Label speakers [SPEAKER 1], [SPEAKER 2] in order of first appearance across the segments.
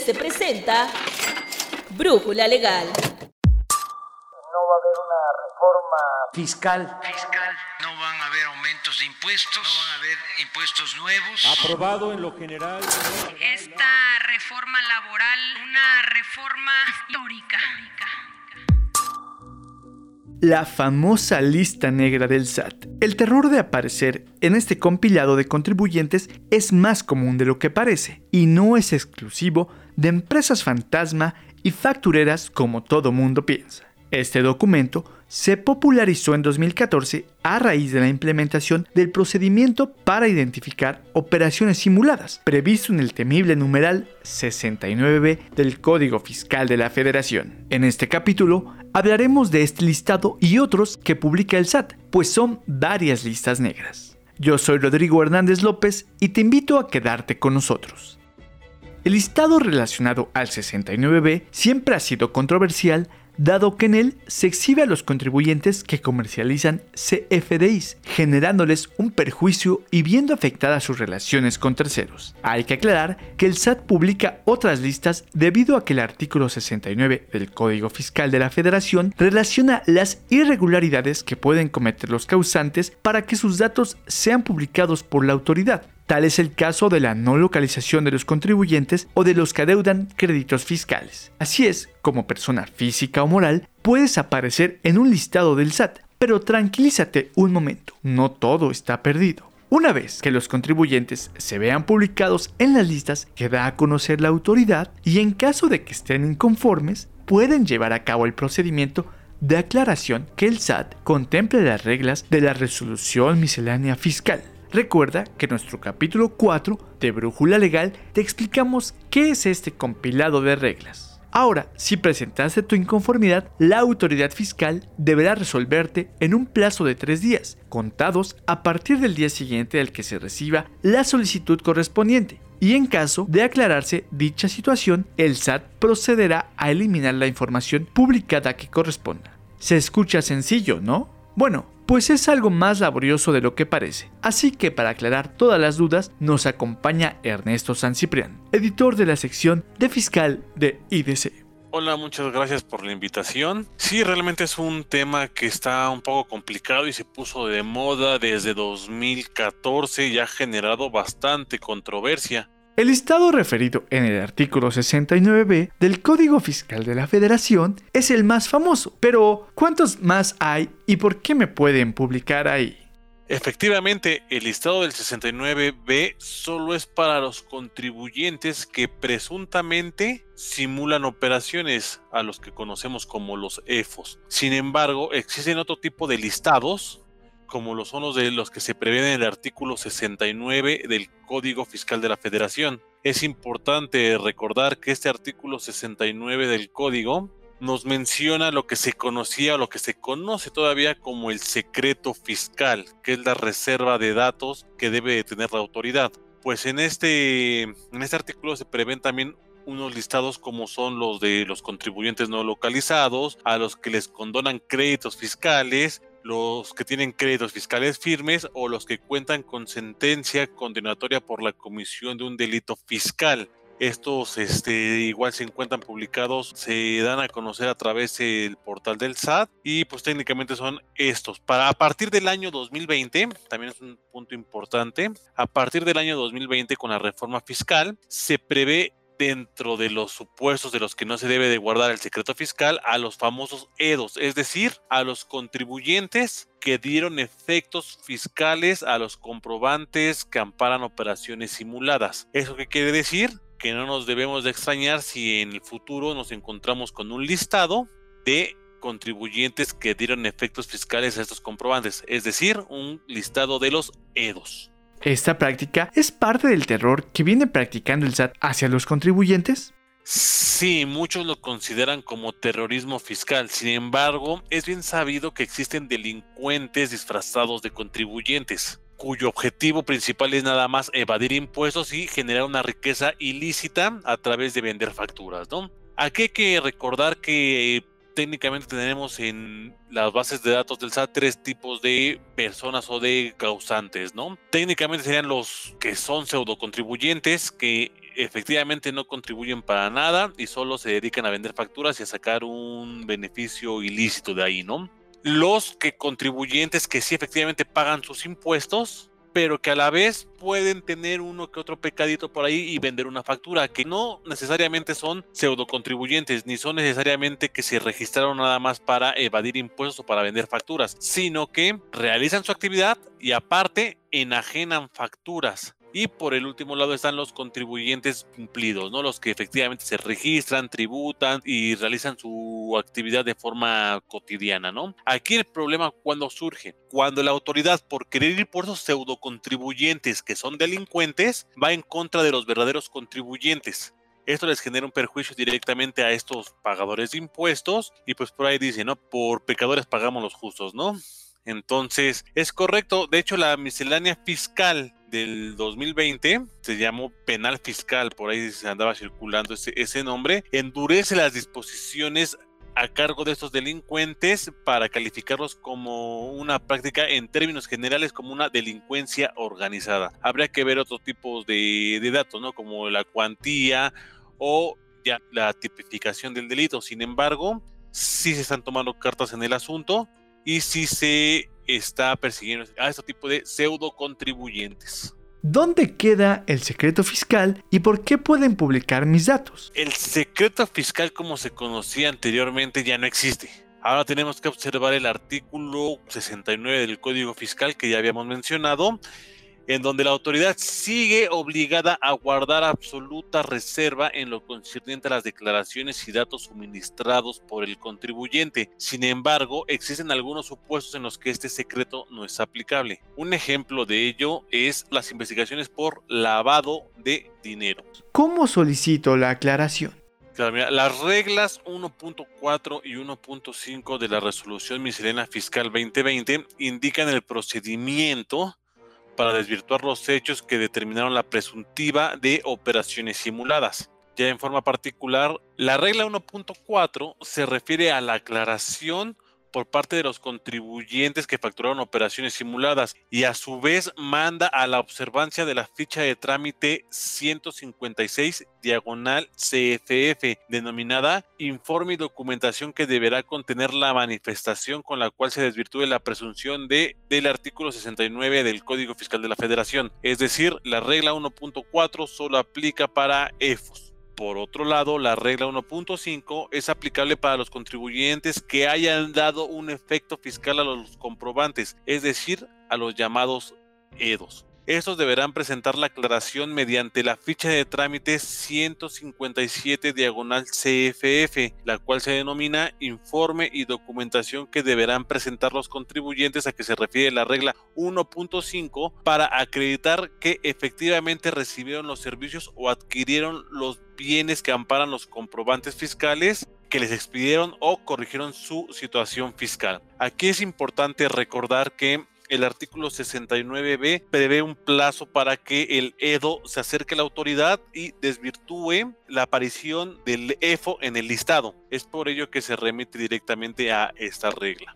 [SPEAKER 1] se presenta Brújula Legal.
[SPEAKER 2] No va a haber una reforma
[SPEAKER 3] fiscal.
[SPEAKER 4] fiscal. No van a haber aumentos de impuestos, no van a haber impuestos nuevos.
[SPEAKER 5] Aprobado en lo general.
[SPEAKER 6] Esta reforma laboral, una reforma histórica.
[SPEAKER 7] La famosa lista negra del SAT. El terror de aparecer en este compilado de contribuyentes es más común de lo que parece, y no es exclusivo de empresas fantasma y factureras como todo mundo piensa. Este documento se popularizó en 2014 a raíz de la implementación del procedimiento para identificar operaciones simuladas, previsto en el temible numeral 69b del Código Fiscal de la Federación. En este capítulo hablaremos de este listado y otros que publica el SAT, pues son varias listas negras. Yo soy Rodrigo Hernández López y te invito a quedarte con nosotros. El listado relacionado al 69b siempre ha sido controversial dado que en él se exhibe a los contribuyentes que comercializan CFDIs, generándoles un perjuicio y viendo afectadas sus relaciones con terceros. Hay que aclarar que el SAT publica otras listas debido a que el artículo 69 del Código Fiscal de la Federación relaciona las irregularidades que pueden cometer los causantes para que sus datos sean publicados por la autoridad. Tal es el caso de la no localización de los contribuyentes o de los que adeudan créditos fiscales. Así es, como persona física o moral, puedes aparecer en un listado del SAT, pero tranquilízate un momento, no todo está perdido. Una vez que los contribuyentes se vean publicados en las listas que da a conocer la autoridad y en caso de que estén inconformes, pueden llevar a cabo el procedimiento de aclaración que el SAT contemple las reglas de la resolución miscelánea fiscal. Recuerda que en nuestro capítulo 4 de Brújula Legal te explicamos qué es este compilado de reglas. Ahora, si presentaste tu inconformidad, la autoridad fiscal deberá resolverte en un plazo de tres días, contados a partir del día siguiente del que se reciba la solicitud correspondiente. Y en caso de aclararse dicha situación, el SAT procederá a eliminar la información publicada que corresponda. Se escucha sencillo, ¿no? Bueno, pues es algo más laborioso de lo que parece. Así que para aclarar todas las dudas nos acompaña Ernesto San Ciprián, editor de la sección de fiscal de IDC.
[SPEAKER 8] Hola, muchas gracias por la invitación. Sí, realmente es un tema que está un poco complicado y se puso de moda desde 2014 y ha generado bastante controversia.
[SPEAKER 7] El listado referido en el artículo 69b del Código Fiscal de la Federación es el más famoso, pero ¿cuántos más hay y por qué me pueden publicar ahí?
[SPEAKER 8] Efectivamente, el listado del 69b solo es para los contribuyentes que presuntamente simulan operaciones a los que conocemos como los EFOS. Sin embargo, existen otro tipo de listados como lo son los de los que se prevén en el artículo 69 del Código Fiscal de la Federación. Es importante recordar que este artículo 69 del Código nos menciona lo que se conocía o lo que se conoce todavía como el secreto fiscal, que es la reserva de datos que debe tener la autoridad. Pues en este, en este artículo se prevén también unos listados como son los de los contribuyentes no localizados, a los que les condonan créditos fiscales, los que tienen créditos fiscales firmes o los que cuentan con sentencia condenatoria por la comisión de un delito fiscal. Estos este, igual se encuentran publicados, se dan a conocer a través del portal del SAT y pues técnicamente son estos. Para a partir del año 2020, también es un punto importante, a partir del año 2020 con la reforma fiscal se prevé dentro de los supuestos de los que no se debe de guardar el secreto fiscal a los famosos EDOS, es decir, a los contribuyentes que dieron efectos fiscales a los comprobantes que amparan operaciones simuladas. ¿Eso qué quiere decir? Que no nos debemos de extrañar si en el futuro nos encontramos con un listado de contribuyentes que dieron efectos fiscales a estos comprobantes, es decir, un listado de los EDOS.
[SPEAKER 7] ¿Esta práctica es parte del terror que viene practicando el SAT hacia los contribuyentes?
[SPEAKER 8] Sí, muchos lo consideran como terrorismo fiscal. Sin embargo, es bien sabido que existen delincuentes disfrazados de contribuyentes, cuyo objetivo principal es nada más evadir impuestos y generar una riqueza ilícita a través de vender facturas, ¿no? Aquí hay que recordar que técnicamente tenemos en las bases de datos del SAT tres tipos de personas o de causantes, ¿no? Técnicamente serían los que son pseudo contribuyentes, que efectivamente no contribuyen para nada y solo se dedican a vender facturas y a sacar un beneficio ilícito de ahí, ¿no? Los que contribuyentes que sí efectivamente pagan sus impuestos, pero que a la vez pueden tener uno que otro pecadito por ahí y vender una factura, que no necesariamente son pseudo contribuyentes, ni son necesariamente que se registraron nada más para evadir impuestos o para vender facturas, sino que realizan su actividad y aparte enajenan facturas. Y por el último lado están los contribuyentes cumplidos, ¿no? Los que efectivamente se registran, tributan y realizan su actividad de forma cotidiana, ¿no? Aquí el problema cuando surge, cuando la autoridad por querer ir por esos pseudo contribuyentes que son delincuentes va en contra de los verdaderos contribuyentes. Esto les genera un perjuicio directamente a estos pagadores de impuestos y pues por ahí dice, ¿no? Por pecadores pagamos los justos, ¿no? Entonces, es correcto. De hecho, la miscelánea fiscal del 2020, se llamó penal fiscal, por ahí se andaba circulando ese, ese nombre, endurece las disposiciones a cargo de estos delincuentes para calificarlos como una práctica en términos generales como una delincuencia organizada. Habría que ver otros tipos de, de datos, ¿no? Como la cuantía o ya la tipificación del delito. Sin embargo, sí se están tomando cartas en el asunto y si se está persiguiendo a este tipo de pseudo contribuyentes.
[SPEAKER 7] ¿Dónde queda el secreto fiscal y por qué pueden publicar mis datos?
[SPEAKER 8] El secreto fiscal como se conocía anteriormente ya no existe. Ahora tenemos que observar el artículo 69 del Código Fiscal que ya habíamos mencionado en donde la autoridad sigue obligada a guardar absoluta reserva en lo concerniente a las declaraciones y datos suministrados por el contribuyente. Sin embargo, existen algunos supuestos en los que este secreto no es aplicable. Un ejemplo de ello es las investigaciones por lavado de dinero.
[SPEAKER 7] ¿Cómo solicito la aclaración?
[SPEAKER 8] Claro, mira, las reglas 1.4 y 1.5 de la resolución miscelánea fiscal 2020 indican el procedimiento para desvirtuar los hechos que determinaron la presuntiva de operaciones simuladas. Ya en forma particular, la regla 1.4 se refiere a la aclaración por parte de los contribuyentes que facturaron operaciones simuladas y a su vez manda a la observancia de la ficha de trámite 156 diagonal CFF denominada informe y documentación que deberá contener la manifestación con la cual se desvirtúe la presunción de del artículo 69 del Código Fiscal de la Federación, es decir, la regla 1.4 solo aplica para EFOS. Por otro lado, la regla 1.5 es aplicable para los contribuyentes que hayan dado un efecto fiscal a los comprobantes, es decir, a los llamados EDOS. Estos deberán presentar la aclaración mediante la ficha de trámite 157 diagonal CFF, la cual se denomina informe y documentación que deberán presentar los contribuyentes a que se refiere la regla 1.5 para acreditar que efectivamente recibieron los servicios o adquirieron los bienes que amparan los comprobantes fiscales que les expidieron o corrigieron su situación fiscal. Aquí es importante recordar que el artículo 69b prevé un plazo para que el EDO se acerque a la autoridad y desvirtúe la aparición del EFO en el listado. Es por ello que se remite directamente a esta regla.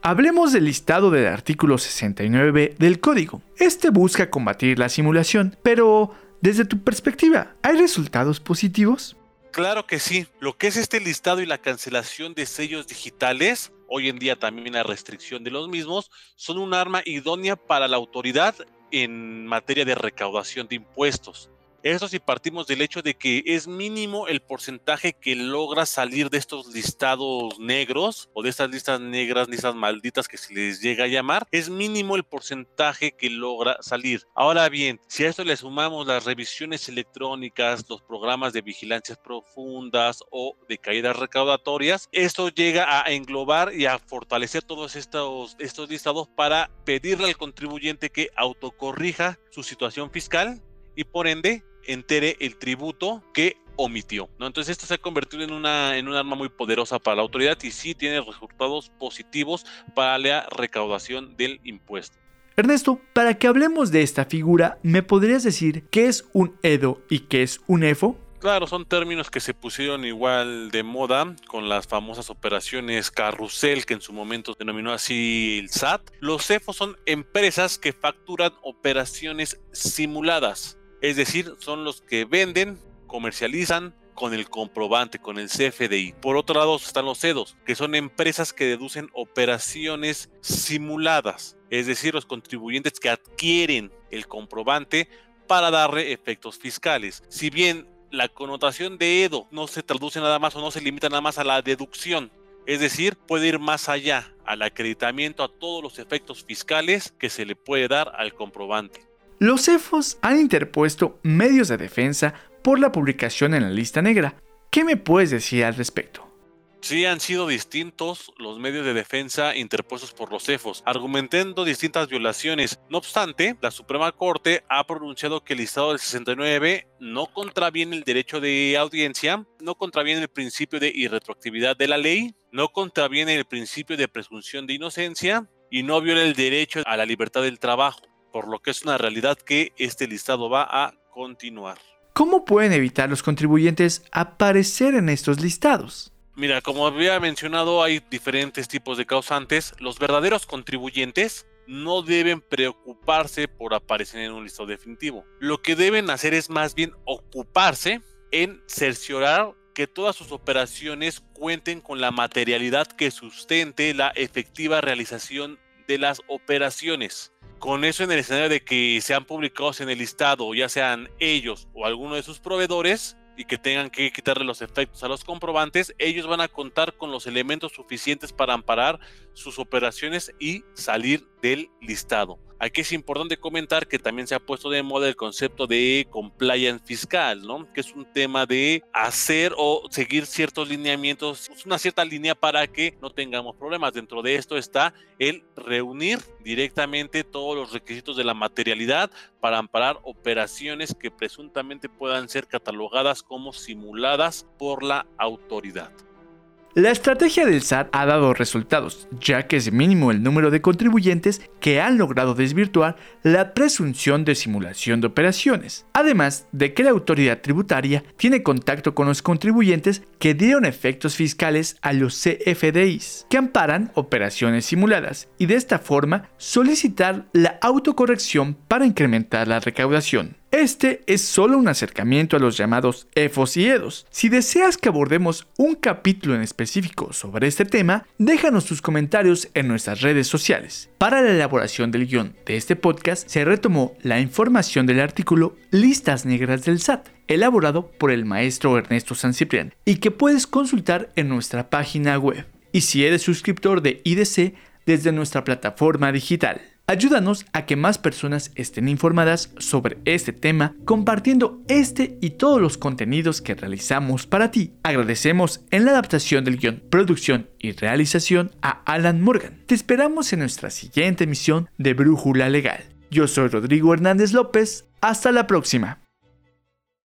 [SPEAKER 7] Hablemos del listado del artículo 69b del código. Este busca combatir la simulación, pero desde tu perspectiva, ¿hay resultados positivos?
[SPEAKER 8] Claro que sí. Lo que es este listado y la cancelación de sellos digitales hoy en día también la restricción de los mismos, son un arma idónea para la autoridad en materia de recaudación de impuestos. Eso si partimos del hecho de que es mínimo el porcentaje que logra salir de estos listados negros o de estas listas negras, listas malditas que se les llega a llamar, es mínimo el porcentaje que logra salir. Ahora bien, si a esto le sumamos las revisiones electrónicas, los programas de vigilancias profundas o de caídas recaudatorias, esto llega a englobar y a fortalecer todos estos, estos listados para pedirle al contribuyente que autocorrija su situación fiscal y por ende entere el tributo que omitió. ¿no? Entonces esto se ha convertido en una, en un arma muy poderosa para la autoridad y sí tiene resultados positivos para la recaudación del impuesto.
[SPEAKER 7] Ernesto, para que hablemos de esta figura, ¿me podrías decir qué es un EDO y qué es un EFO?
[SPEAKER 8] Claro, son términos que se pusieron igual de moda con las famosas operaciones carrusel que en su momento denominó así el SAT. Los CEFOS son empresas que facturan operaciones simuladas, es decir, son los que venden, comercializan con el comprobante, con el CFDI. Por otro lado están los CEDOS, que son empresas que deducen operaciones simuladas, es decir, los contribuyentes que adquieren el comprobante para darle efectos fiscales. Si bien la connotación de EDO no se traduce nada más o no se limita nada más a la deducción, es decir, puede ir más allá al acreditamiento a todos los efectos fiscales que se le puede dar al comprobante.
[SPEAKER 7] Los CEFOS han interpuesto medios de defensa por la publicación en la lista negra. ¿Qué me puedes decir al respecto?
[SPEAKER 8] Sí han sido distintos los medios de defensa interpuestos por los CEFOS, argumentando distintas violaciones. No obstante, la Suprema Corte ha pronunciado que el listado del 69 no contraviene el derecho de audiencia, no contraviene el principio de irretroactividad de la ley, no contraviene el principio de presunción de inocencia y no viola el derecho a la libertad del trabajo, por lo que es una realidad que este listado va a continuar.
[SPEAKER 7] ¿Cómo pueden evitar los contribuyentes aparecer en estos listados?
[SPEAKER 8] Mira, como había mencionado, hay diferentes tipos de causantes. Los verdaderos contribuyentes no deben preocuparse por aparecer en un listado definitivo. Lo que deben hacer es más bien ocuparse en cerciorar que todas sus operaciones cuenten con la materialidad que sustente la efectiva realización de las operaciones. Con eso en el escenario de que sean publicados en el listado, ya sean ellos o alguno de sus proveedores, y que tengan que quitarle los efectos a los comprobantes, ellos van a contar con los elementos suficientes para amparar sus operaciones y salir del listado. Aquí es importante comentar que también se ha puesto de moda el concepto de compliance fiscal, ¿no? Que es un tema de hacer o seguir ciertos lineamientos, una cierta línea para que no tengamos problemas. Dentro de esto está el reunir directamente todos los requisitos de la materialidad para amparar operaciones que presuntamente puedan ser catalogadas como simuladas por la autoridad.
[SPEAKER 7] La estrategia del SAT ha dado resultados, ya que es mínimo el número de contribuyentes que han logrado desvirtuar la presunción de simulación de operaciones, además de que la autoridad tributaria tiene contacto con los contribuyentes que dieron efectos fiscales a los CFDIs, que amparan operaciones simuladas, y de esta forma solicitar la autocorrección para incrementar la recaudación. Este es solo un acercamiento a los llamados EFOS y EDOS. Si deseas que abordemos un capítulo en específico sobre este tema, déjanos tus comentarios en nuestras redes sociales. Para la elaboración del guion de este podcast se retomó la información del artículo Listas Negras del SAT, elaborado por el maestro Ernesto San Ciprián, y que puedes consultar en nuestra página web. Y si eres suscriptor de IDC, desde nuestra plataforma digital. Ayúdanos a que más personas estén informadas sobre este tema compartiendo este y todos los contenidos que realizamos para ti. Agradecemos en la adaptación del guion, producción y realización a Alan Morgan. Te esperamos en nuestra siguiente emisión de Brújula Legal. Yo soy Rodrigo Hernández López. Hasta la próxima.